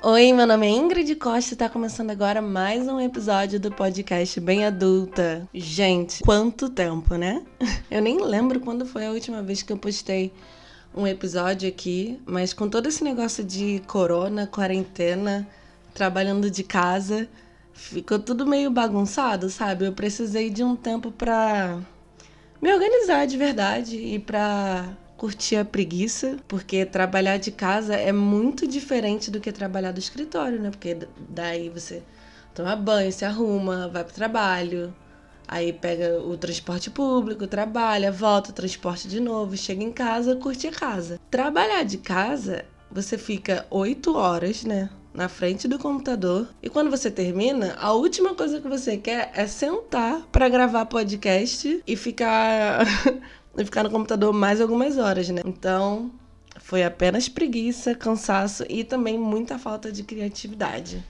Oi, meu nome é Ingrid Costa e tá começando agora mais um episódio do podcast Bem Adulta. Gente, quanto tempo, né? Eu nem lembro quando foi a última vez que eu postei um episódio aqui, mas com todo esse negócio de corona, quarentena, trabalhando de casa, ficou tudo meio bagunçado, sabe? Eu precisei de um tempo pra me organizar de verdade e pra curtir a preguiça, porque trabalhar de casa é muito diferente do que trabalhar do escritório, né? Porque daí você toma banho, se arruma, vai pro trabalho, aí pega o transporte público, trabalha, volta, transporte de novo, chega em casa, curte a casa. Trabalhar de casa, você fica oito horas, né? Na frente do computador. E quando você termina, a última coisa que você quer é sentar para gravar podcast e ficar e ficar no computador mais algumas horas, né? Então, foi apenas preguiça, cansaço e também muita falta de criatividade.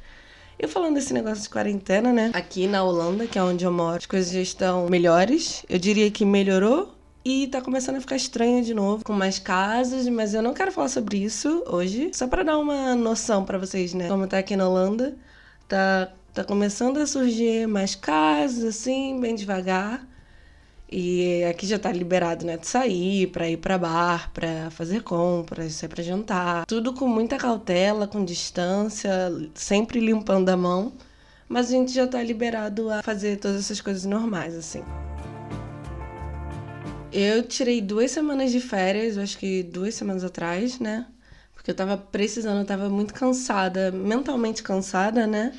Eu falando desse negócio de quarentena, né? Aqui na Holanda, que é onde eu moro, as coisas já estão melhores. Eu diria que melhorou e tá começando a ficar estranha de novo, com mais casos, mas eu não quero falar sobre isso hoje, só para dar uma noção para vocês, né? Como tá aqui na Holanda, tá tá começando a surgir mais casos assim, bem devagar. E aqui já tá liberado, né, de sair, para ir para bar, para fazer compras, sair para jantar. Tudo com muita cautela, com distância, sempre limpando a mão. Mas a gente já tá liberado a fazer todas essas coisas normais, assim. Eu tirei duas semanas de férias, acho que duas semanas atrás, né? Porque eu tava precisando, eu tava muito cansada, mentalmente cansada, né?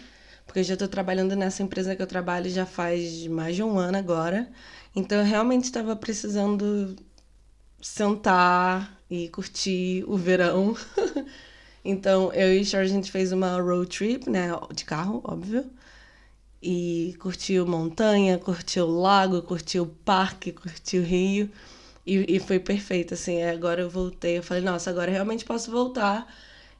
Porque eu já tô trabalhando nessa empresa que eu trabalho já faz mais de um ano agora. Então eu realmente estava precisando sentar e curtir o verão. então eu e a gente fez uma road trip, né, de carro, óbvio. E curtiu montanha, curtiu lago, curtiu parque, curtiu rio. E, e foi perfeito, assim. Agora eu voltei, eu falei, nossa, agora realmente posso voltar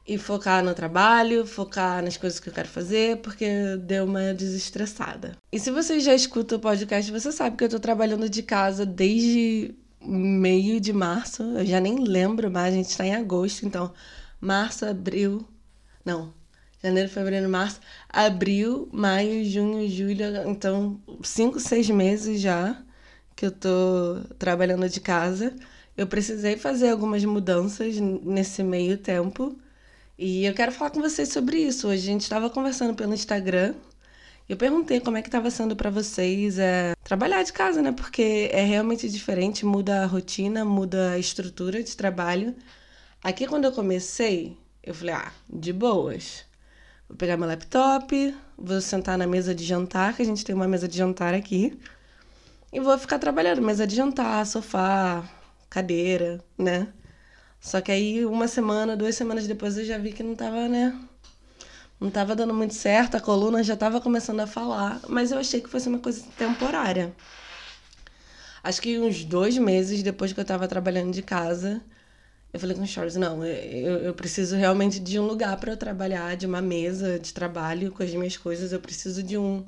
e focar no trabalho, focar nas coisas que eu quero fazer, porque deu uma desestressada. E se você já escuta o podcast, você sabe que eu tô trabalhando de casa desde meio de março. Eu já nem lembro mais, a gente tá em agosto, então março, abril. Não, janeiro, fevereiro, março, abril, maio, junho, julho. Então, cinco, seis meses já que eu tô trabalhando de casa. Eu precisei fazer algumas mudanças nesse meio tempo e eu quero falar com vocês sobre isso. Hoje a gente estava conversando pelo Instagram. Eu perguntei como é que estava sendo para vocês é, trabalhar de casa, né? Porque é realmente diferente, muda a rotina, muda a estrutura de trabalho. Aqui quando eu comecei, eu falei, ah, de boas. Vou pegar meu laptop, vou sentar na mesa de jantar, que a gente tem uma mesa de jantar aqui, e vou ficar trabalhando, mesa de jantar, sofá, cadeira, né? Só que aí, uma semana, duas semanas depois, eu já vi que não tava, né? Não tava dando muito certo, a coluna já tava começando a falar, mas eu achei que fosse uma coisa temporária. Acho que uns dois meses depois que eu tava trabalhando de casa, eu falei com o Charles, não, eu, eu preciso realmente de um lugar para eu trabalhar, de uma mesa de trabalho com as minhas coisas. Eu preciso de um,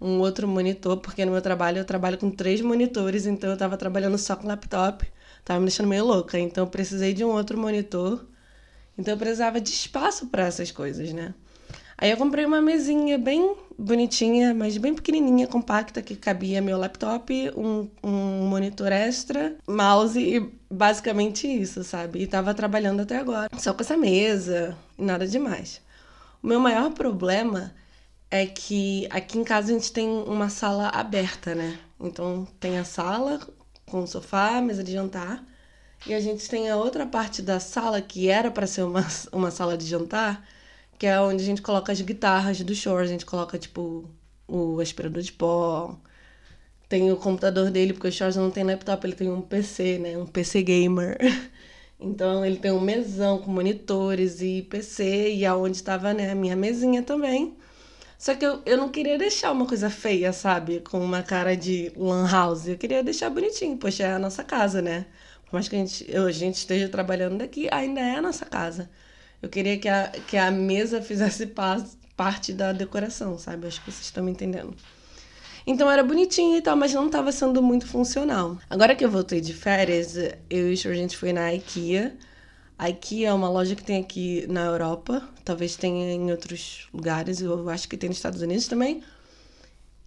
um outro monitor, porque no meu trabalho eu trabalho com três monitores, então eu tava trabalhando só com laptop. Tava me deixando meio louca, então eu precisei de um outro monitor. Então eu precisava de espaço para essas coisas, né? Aí eu comprei uma mesinha bem bonitinha, mas bem pequenininha, compacta, que cabia meu laptop, um, um monitor extra, mouse e basicamente isso, sabe? E tava trabalhando até agora, só com essa mesa e nada demais. O meu maior problema é que aqui em casa a gente tem uma sala aberta, né? Então tem a sala com sofá, mesa de jantar. E a gente tem a outra parte da sala que era para ser uma, uma sala de jantar, que é onde a gente coloca as guitarras do show. A gente coloca, tipo, o aspirador de pó. Tem o computador dele, porque o Shores não tem laptop, ele tem um PC, né? Um PC gamer. Então ele tem um mesão com monitores e PC, e aonde estava né, a minha mesinha também. Só que eu, eu não queria deixar uma coisa feia, sabe? Com uma cara de lan house. Eu queria deixar bonitinho, poxa, é a nossa casa, né? Por mais que a gente, eu, a gente esteja trabalhando daqui, ainda é a nossa casa. Eu queria que a, que a mesa fizesse parte da decoração, sabe? Acho que vocês estão me entendendo. Então era bonitinho e tal, mas não estava sendo muito funcional. Agora que eu voltei de férias, eu e o gente foi na IKEA A IKEA é uma loja que tem aqui na Europa, talvez tenha em outros lugares, eu acho que tem nos Estados Unidos também,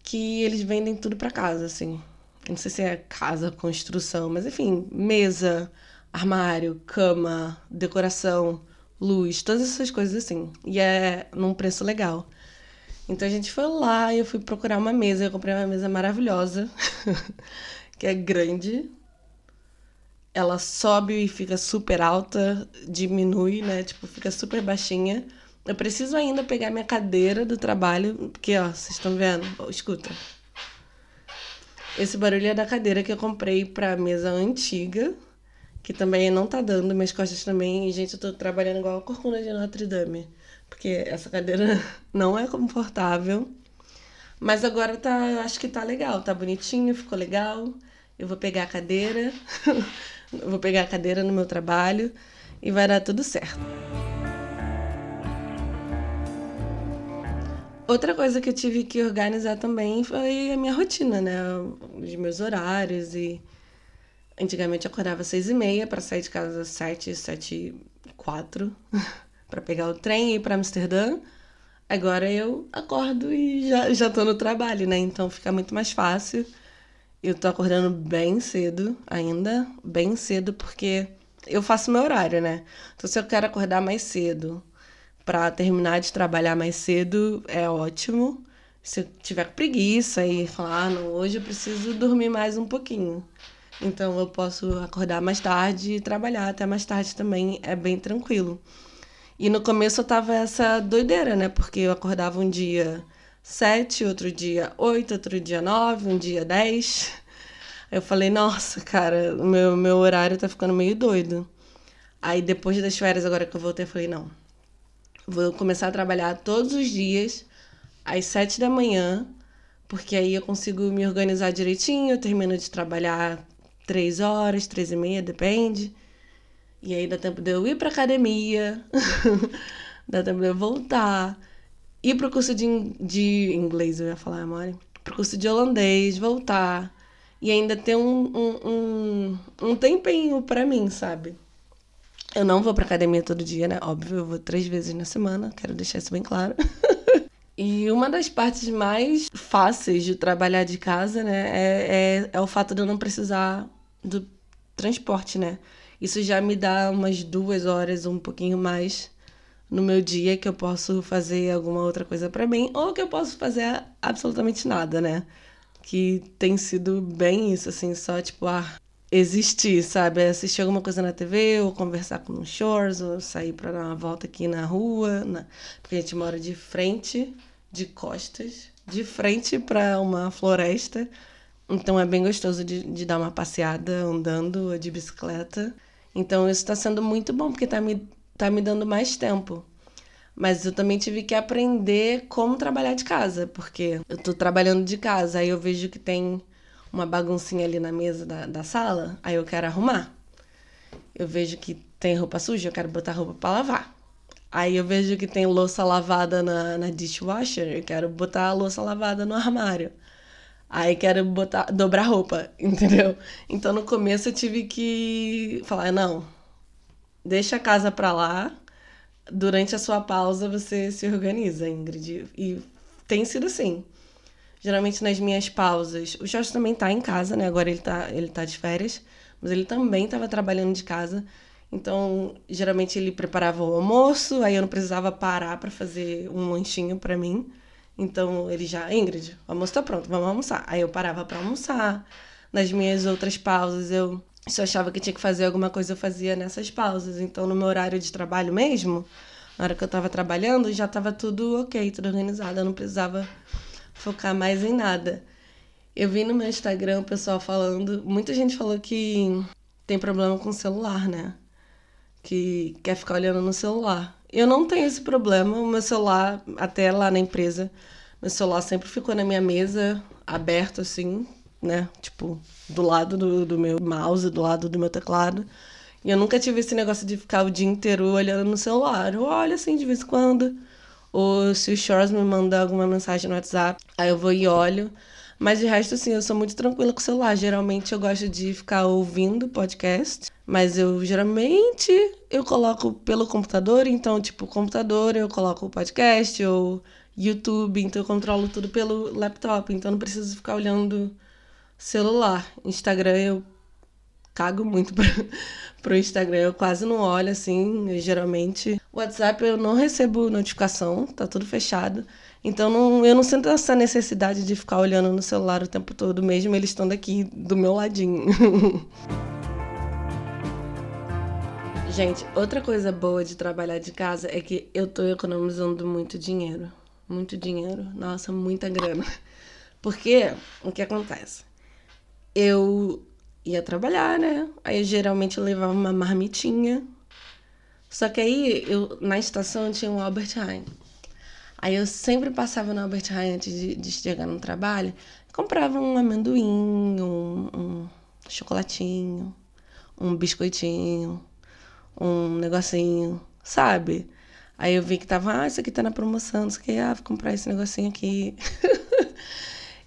que eles vendem tudo para casa, assim. Não sei se é casa, construção, mas enfim, mesa, armário, cama, decoração, luz, todas essas coisas assim. E é num preço legal. Então a gente foi lá e eu fui procurar uma mesa. Eu comprei uma mesa maravilhosa, que é grande. Ela sobe e fica super alta, diminui, né? Tipo, fica super baixinha. Eu preciso ainda pegar minha cadeira do trabalho, porque, ó, vocês estão vendo? Oh, escuta. Esse barulho é da cadeira que eu comprei pra mesa antiga, que também não tá dando, minhas costas também. E, gente, eu tô trabalhando igual a corcunda de Notre Dame porque essa cadeira não é confortável. Mas agora tá, acho que tá legal, tá bonitinho, ficou legal. Eu vou pegar a cadeira, vou pegar a cadeira no meu trabalho e vai dar tudo certo. Outra coisa que eu tive que organizar também foi a minha rotina, né? Os meus horários e antigamente eu acordava às seis e meia para sair de casa às sete, sete e quatro. para pegar o trem e ir para Amsterdã. Agora eu acordo e já, já tô no trabalho, né? Então fica muito mais fácil. Eu tô acordando bem cedo ainda, bem cedo, porque eu faço meu horário, né? Então se eu quero acordar mais cedo para terminar de trabalhar mais cedo, é ótimo. Se eu tiver preguiça e falar, ah, não, hoje eu preciso dormir mais um pouquinho. Então eu posso acordar mais tarde e trabalhar até mais tarde também, é bem tranquilo. E no começo eu tava essa doideira, né? Porque eu acordava um dia sete, outro dia oito, outro dia nove, um dia dez. Eu falei, nossa, cara, meu, meu horário tá ficando meio doido. Aí depois das férias, agora que eu voltei, eu falei, não. Vou começar a trabalhar todos os dias, às sete da manhã, porque aí eu consigo me organizar direitinho, eu termino de trabalhar três horas, três e meia, depende. E aí dá tempo de eu ir pra academia, dá tempo de eu voltar, ir pro curso de, de inglês, eu ia falar, Mari, pro curso de holandês, voltar. E ainda ter um, um, um, um tempinho pra mim, sabe? Eu não vou pra academia todo dia, né? Óbvio, eu vou três vezes na semana, quero deixar isso bem claro. e uma das partes mais fáceis de trabalhar de casa, né, é, é, é o fato de eu não precisar do transporte, né? Isso já me dá umas duas horas, um pouquinho mais no meu dia que eu posso fazer alguma outra coisa para mim ou que eu posso fazer absolutamente nada, né? Que tem sido bem isso, assim, só tipo, ah, existir, sabe? Assistir alguma coisa na TV, ou conversar com um shores, ou sair para dar uma volta aqui na rua, na... porque a gente mora de frente, de costas, de frente para uma floresta. Então é bem gostoso de, de dar uma passeada andando de bicicleta. Então isso está sendo muito bom, porque está me, tá me dando mais tempo. Mas eu também tive que aprender como trabalhar de casa, porque eu estou trabalhando de casa, aí eu vejo que tem uma baguncinha ali na mesa da, da sala, aí eu quero arrumar. Eu vejo que tem roupa suja, eu quero botar roupa para lavar. Aí eu vejo que tem louça lavada na, na dishwasher, eu quero botar a louça lavada no armário. Aí quero botar, dobrar roupa, entendeu? Então no começo eu tive que falar, não, deixa a casa pra lá. Durante a sua pausa você se organiza, Ingrid. E tem sido assim. Geralmente nas minhas pausas, o Jorge também tá em casa, né? Agora ele tá, ele tá de férias, mas ele também estava trabalhando de casa. Então, geralmente ele preparava o almoço, aí eu não precisava parar para fazer um lanchinho para mim. Então ele já, Ingrid, o almoço tá pronto, vamos almoçar. Aí eu parava para almoçar. Nas minhas outras pausas, eu se eu achava que tinha que fazer alguma coisa, eu fazia nessas pausas. Então, no meu horário de trabalho mesmo, na hora que eu estava trabalhando, já estava tudo ok, tudo organizado. Eu não precisava focar mais em nada. Eu vi no meu Instagram o pessoal falando. Muita gente falou que tem problema com o celular, né? Que quer ficar olhando no celular. Eu não tenho esse problema. O meu celular, até lá na empresa, meu celular sempre ficou na minha mesa, aberto assim, né? Tipo, do lado do, do meu mouse, do lado do meu teclado. E eu nunca tive esse negócio de ficar o dia inteiro olhando no celular. Eu olho assim de vez em quando. Ou se o Shores me manda alguma mensagem no WhatsApp, aí eu vou e olho. Mas de resto, assim, eu sou muito tranquila com o celular. Geralmente eu gosto de ficar ouvindo podcast Mas eu geralmente eu coloco pelo computador, então, tipo, computador eu coloco o podcast ou YouTube, então eu controlo tudo pelo laptop, então não preciso ficar olhando celular. Instagram eu cago muito pra, pro Instagram, eu quase não olho assim, eu, geralmente. WhatsApp eu não recebo notificação, tá tudo fechado. Então não, eu não sinto essa necessidade de ficar olhando no celular o tempo todo, mesmo eles estando aqui do meu ladinho. Gente, outra coisa boa de trabalhar de casa é que eu tô economizando muito dinheiro. Muito dinheiro. Nossa, muita grana. Porque o que acontece? Eu ia trabalhar, né? Aí geralmente eu levava uma marmitinha. Só que aí eu na estação tinha um Albert Heijn. Aí eu sempre passava no Albert Heijn antes de, de chegar no trabalho, comprava um amendoim, um, um chocolatinho, um biscoitinho, um negocinho, sabe? Aí eu vi que tava, ah, isso aqui tá na promoção, não sei o que, ah, vou comprar esse negocinho aqui.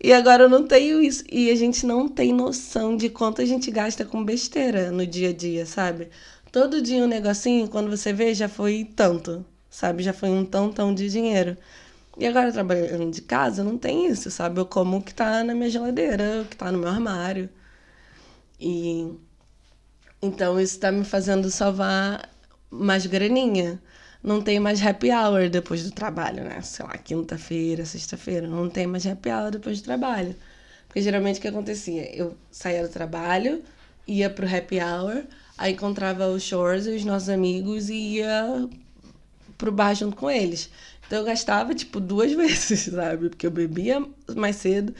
e agora eu não tenho isso. E a gente não tem noção de quanto a gente gasta com besteira no dia a dia, sabe? Todo dia um negocinho, quando você vê, já foi tanto sabe? Já foi um tão, tão de dinheiro. E agora, trabalhando de casa, não tem isso, sabe? Eu como o que tá na minha geladeira, o que tá no meu armário. E. Então, isso tá me fazendo salvar mais graninha. Não tem mais happy hour depois do trabalho, né? Sei lá, quinta-feira, sexta-feira. Não tem mais happy hour depois do trabalho. Porque geralmente o que acontecia? Eu saía do trabalho, ia pro happy hour, aí encontrava os shores e os nossos amigos e ia pro bar junto com eles. Então eu gastava, tipo, duas vezes, sabe? Porque eu bebia mais cedo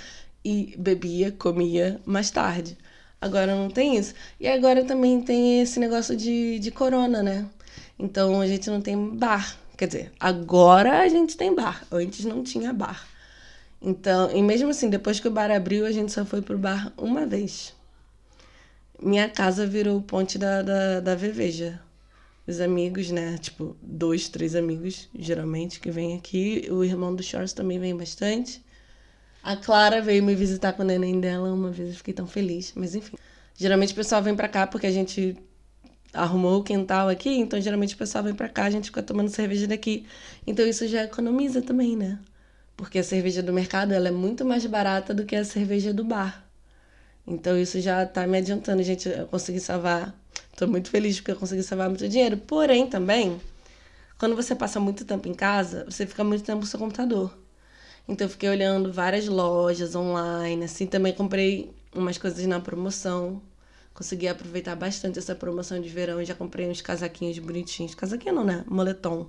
e bebia, comia mais tarde. Agora não tem isso. E agora também tem esse negócio de, de corona, né? Então a gente não tem bar. Quer dizer, agora a gente tem bar. Antes não tinha bar. Então, e mesmo assim, depois que o bar abriu, a gente só foi pro bar uma vez. Minha casa virou ponte da, da, da Veveja os amigos, né? Tipo, dois, três amigos, geralmente, que vêm aqui. O irmão do Shores também vem bastante. A Clara veio me visitar com o neném dela uma vez, eu fiquei tão feliz. Mas enfim, geralmente o pessoal vem pra cá porque a gente arrumou o quintal aqui, então geralmente o pessoal vem pra cá, a gente fica tomando cerveja daqui. Então isso já economiza também, né? Porque a cerveja do mercado ela é muito mais barata do que a cerveja do bar. Então isso já tá me adiantando, gente. Eu consegui salvar Estou muito feliz porque eu consegui salvar muito dinheiro. Porém, também, quando você passa muito tempo em casa, você fica muito tempo no seu computador. Então, eu fiquei olhando várias lojas online, assim. Também comprei umas coisas na promoção. Consegui aproveitar bastante essa promoção de verão. Já comprei uns casaquinhos bonitinhos. Casaquinho não, né? Moletom.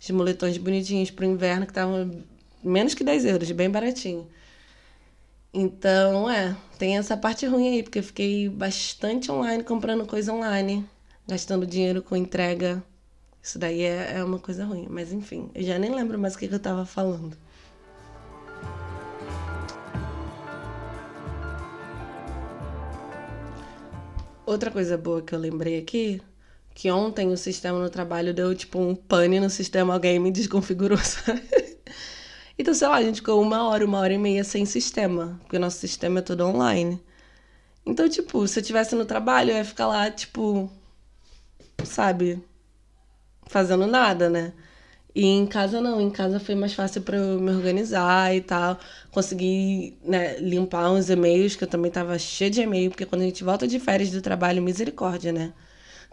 Os moletons bonitinhos pro inverno que estavam menos que 10 euros, bem baratinho. Então, é, tem essa parte ruim aí, porque eu fiquei bastante online comprando coisa online, gastando dinheiro com entrega. Isso daí é, é uma coisa ruim. Mas enfim, eu já nem lembro mais o que, que eu tava falando. Outra coisa boa que eu lembrei aqui, que ontem o sistema no trabalho deu tipo um pane no sistema, alguém me desconfigurou, sabe? Então, sei lá, a gente ficou uma hora, uma hora e meia sem sistema, porque o nosso sistema é todo online. Então, tipo, se eu estivesse no trabalho, eu ia ficar lá, tipo, sabe, fazendo nada, né? E em casa não, em casa foi mais fácil para eu me organizar e tal. Consegui né, limpar uns e-mails, que eu também tava cheia de e-mail, porque quando a gente volta de férias do trabalho, misericórdia, né?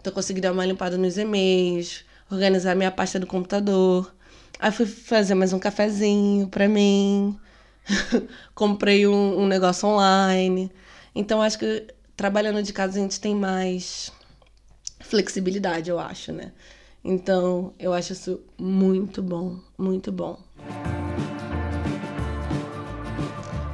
Então eu consegui dar uma limpada nos e-mails, organizar minha pasta do computador. Aí fui fazer mais um cafezinho pra mim. Comprei um, um negócio online. Então acho que trabalhando de casa a gente tem mais flexibilidade, eu acho, né? Então eu acho isso muito bom, muito bom.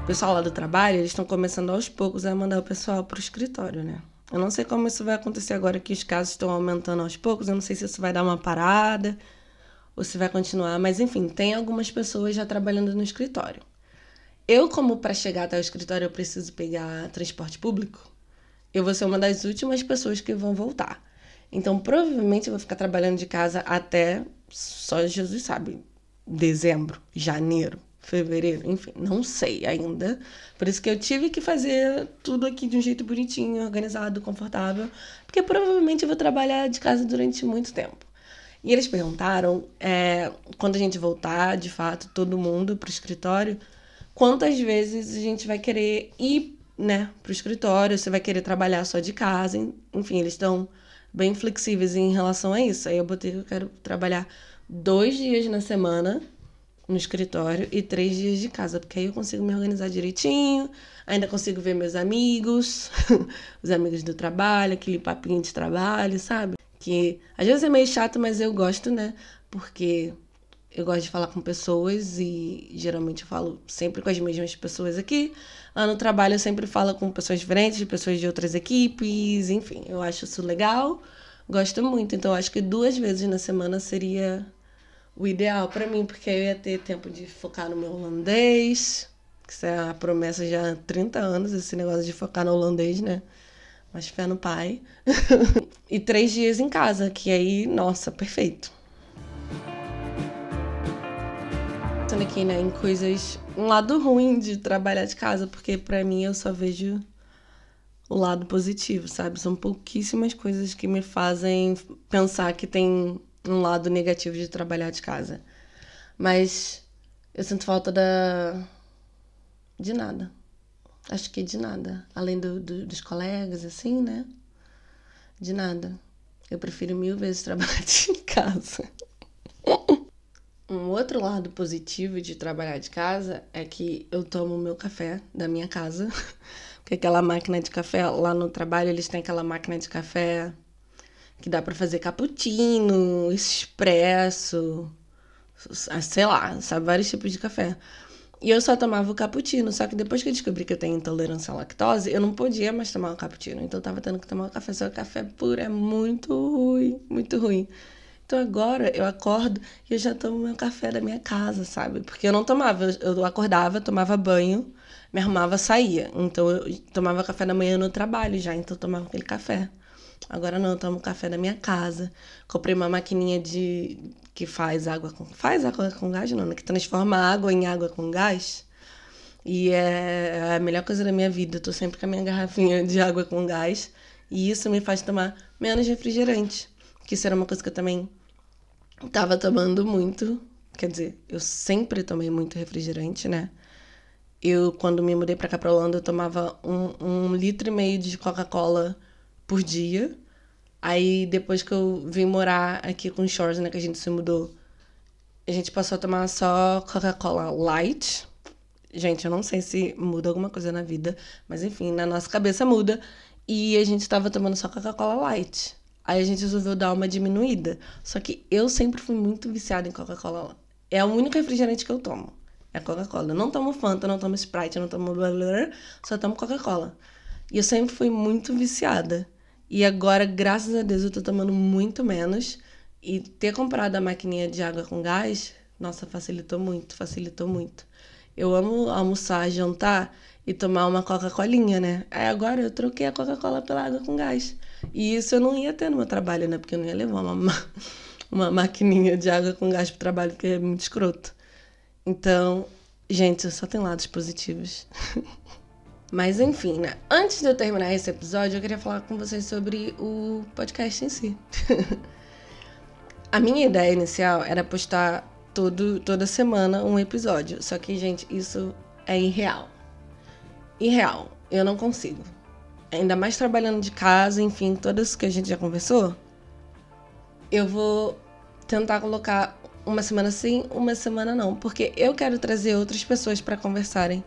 O pessoal lá do trabalho, eles estão começando aos poucos a mandar o pessoal pro escritório, né? Eu não sei como isso vai acontecer agora que os casos estão aumentando aos poucos. Eu não sei se isso vai dar uma parada ou se vai continuar, mas enfim, tem algumas pessoas já trabalhando no escritório. Eu, como para chegar até o escritório eu preciso pegar transporte público, eu vou ser uma das últimas pessoas que vão voltar. Então, provavelmente eu vou ficar trabalhando de casa até só Jesus sabe, dezembro, janeiro, fevereiro, enfim, não sei ainda. Por isso que eu tive que fazer tudo aqui de um jeito bonitinho, organizado, confortável, porque provavelmente eu vou trabalhar de casa durante muito tempo. E eles perguntaram, é, quando a gente voltar, de fato, todo mundo para o escritório, quantas vezes a gente vai querer ir né, para o escritório, você vai querer trabalhar só de casa, enfim, eles estão bem flexíveis em relação a isso. Aí eu botei que eu quero trabalhar dois dias na semana no escritório e três dias de casa, porque aí eu consigo me organizar direitinho, ainda consigo ver meus amigos, os amigos do trabalho, aquele papinho de trabalho, sabe? Que às vezes é meio chato, mas eu gosto, né? Porque eu gosto de falar com pessoas e geralmente eu falo sempre com as mesmas pessoas aqui. No trabalho eu sempre falo com pessoas diferentes, pessoas de outras equipes, enfim, eu acho isso legal, gosto muito. Então acho que duas vezes na semana seria o ideal para mim, porque eu ia ter tempo de focar no meu holandês, que isso é a promessa já há 30 anos, esse negócio de focar no holandês, né? Mas fé no pai. e três dias em casa, que aí, nossa, perfeito. Pensando aqui, né, em coisas. Um lado ruim de trabalhar de casa, porque para mim eu só vejo o lado positivo, sabe? São pouquíssimas coisas que me fazem pensar que tem um lado negativo de trabalhar de casa. Mas eu sinto falta da. de nada. Acho que de nada. Além do, do, dos colegas, assim, né? De nada. Eu prefiro mil vezes trabalhar de casa. Um outro lado positivo de trabalhar de casa é que eu tomo meu café da minha casa. Porque aquela máquina de café lá no trabalho, eles têm aquela máquina de café que dá para fazer cappuccino, expresso, sei lá, sabe, vários tipos de café. E eu só tomava o cappuccino, só que depois que eu descobri que eu tenho intolerância à lactose, eu não podia mais tomar o cappuccino. Então eu tava tendo que tomar o café, só que o café puro é muito ruim, muito ruim. Então agora eu acordo e eu já tomo meu café da minha casa, sabe? Porque eu não tomava, eu acordava, tomava banho, me arrumava, saía. Então eu tomava café da manhã no trabalho já, então eu tomava aquele café. Agora não, eu tomo café na minha casa. Comprei uma maquininha de que faz água com faz água com gás, não, né? que transforma água em água com gás. E é a melhor coisa da minha vida. Eu tô sempre com a minha garrafinha de água com gás. E isso me faz tomar menos refrigerante. Que isso era uma coisa que eu também tava tomando muito. Quer dizer, eu sempre tomei muito refrigerante, né? Eu, quando me mudei pra cá pra Holanda, eu tomava um, um litro e meio de Coca-Cola por dia. Aí depois que eu vim morar aqui com o Shores, né, que a gente se mudou, a gente passou a tomar só Coca-Cola Light. Gente, eu não sei se muda alguma coisa na vida, mas enfim, na nossa cabeça muda. E a gente estava tomando só Coca-Cola Light. Aí a gente resolveu dar uma diminuída. Só que eu sempre fui muito viciada em Coca-Cola. É o único refrigerante que eu tomo. É Coca-Cola. Eu não tomo Fanta, não tomo Sprite, não tomo blá, blá, blá só tomo Coca-Cola. E eu sempre fui muito viciada. E agora, graças a Deus, eu tô tomando muito menos. E ter comprado a maquininha de água com gás, nossa, facilitou muito, facilitou muito. Eu amo almoçar, jantar e tomar uma Coca-Colinha, né? Aí agora eu troquei a Coca-Cola pela água com gás. E isso eu não ia ter no meu trabalho, né? Porque eu não ia levar uma, uma maquininha de água com gás pro trabalho, que é muito escroto. Então, gente, só tem lados positivos. Mas enfim, né? Antes de eu terminar esse episódio, eu queria falar com vocês sobre o podcast em si. a minha ideia inicial era postar todo, toda semana um episódio. Só que, gente, isso é irreal. Irreal. Eu não consigo. Ainda mais trabalhando de casa, enfim, todas que a gente já conversou. Eu vou tentar colocar uma semana sim, uma semana não. Porque eu quero trazer outras pessoas para conversarem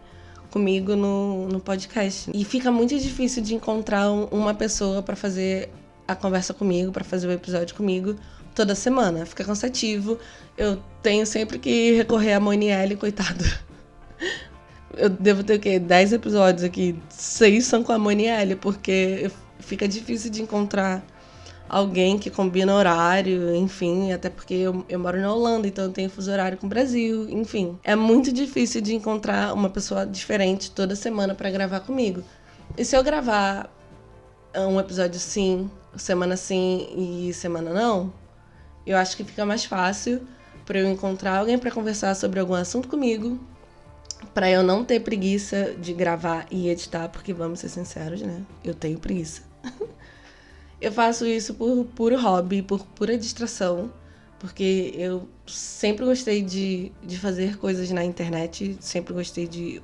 comigo no, no podcast. E fica muito difícil de encontrar um, uma pessoa para fazer a conversa comigo, para fazer o episódio comigo toda semana. Fica cansativo. Eu tenho sempre que recorrer a Monielle, coitada. Eu devo ter o quê? 10 episódios aqui. Seis são com a Monielle, porque fica difícil de encontrar alguém que combina horário, enfim, até porque eu, eu moro na Holanda, então eu tenho fuso horário com o Brasil, enfim. É muito difícil de encontrar uma pessoa diferente toda semana para gravar comigo. E se eu gravar um episódio sim, semana sim e semana não, eu acho que fica mais fácil para eu encontrar alguém para conversar sobre algum assunto comigo Pra eu não ter preguiça de gravar e editar, porque vamos ser sinceros, né? Eu tenho preguiça. eu faço isso por puro hobby, por pura distração, porque eu sempre gostei de, de fazer coisas na internet, sempre gostei de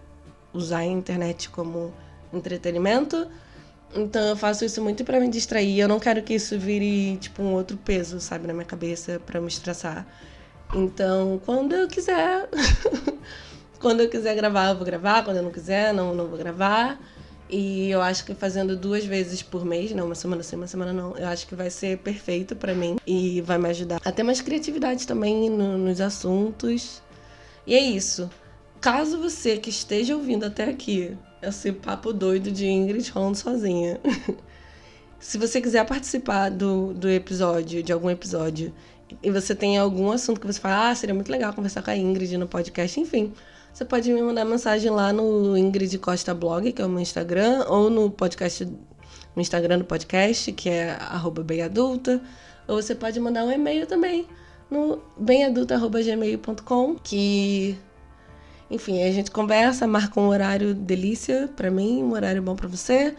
usar a internet como entretenimento. Então eu faço isso muito para me distrair. Eu não quero que isso vire tipo um outro peso, sabe, na minha cabeça para me estressar. Então, quando eu quiser, quando eu quiser gravar, eu vou gravar. Quando eu não quiser, não, não vou gravar. E eu acho que fazendo duas vezes por mês, não uma semana sim, uma semana não, eu acho que vai ser perfeito para mim e vai me ajudar a ter mais criatividade também no, nos assuntos. E é isso. Caso você que esteja ouvindo até aqui esse papo doido de Ingrid falando sozinha. Se você quiser participar do, do episódio, de algum episódio, e você tem algum assunto que você fala, ah, seria muito legal conversar com a Ingrid no podcast, enfim, você pode me mandar mensagem lá no Ingrid Costa Blog, que é o meu Instagram, ou no podcast, no Instagram do podcast, que é arroba bem-adulta, ou você pode mandar um e-mail também no bemadulta.gmail.com, que enfim, a gente conversa, marca um horário delícia para mim, um horário bom para você.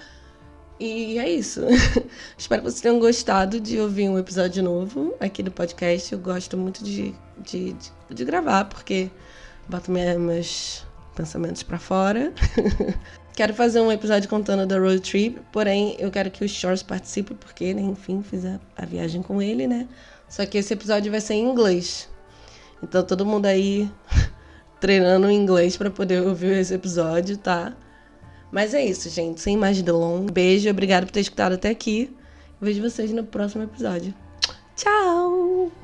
E é isso. Espero que vocês tenham gostado de ouvir um episódio novo aqui do podcast. Eu gosto muito de, de, de, de gravar, porque boto meus pensamentos para fora. quero fazer um episódio contando da road trip, porém eu quero que o Shores participe, porque ele, enfim, fiz a, a viagem com ele, né? Só que esse episódio vai ser em inglês. Então todo mundo aí treinando inglês para poder ouvir esse episódio, tá? Mas é isso, gente. Sem mais delongas. Beijo, obrigado por ter escutado até aqui. Vejo vocês no próximo episódio. Tchau!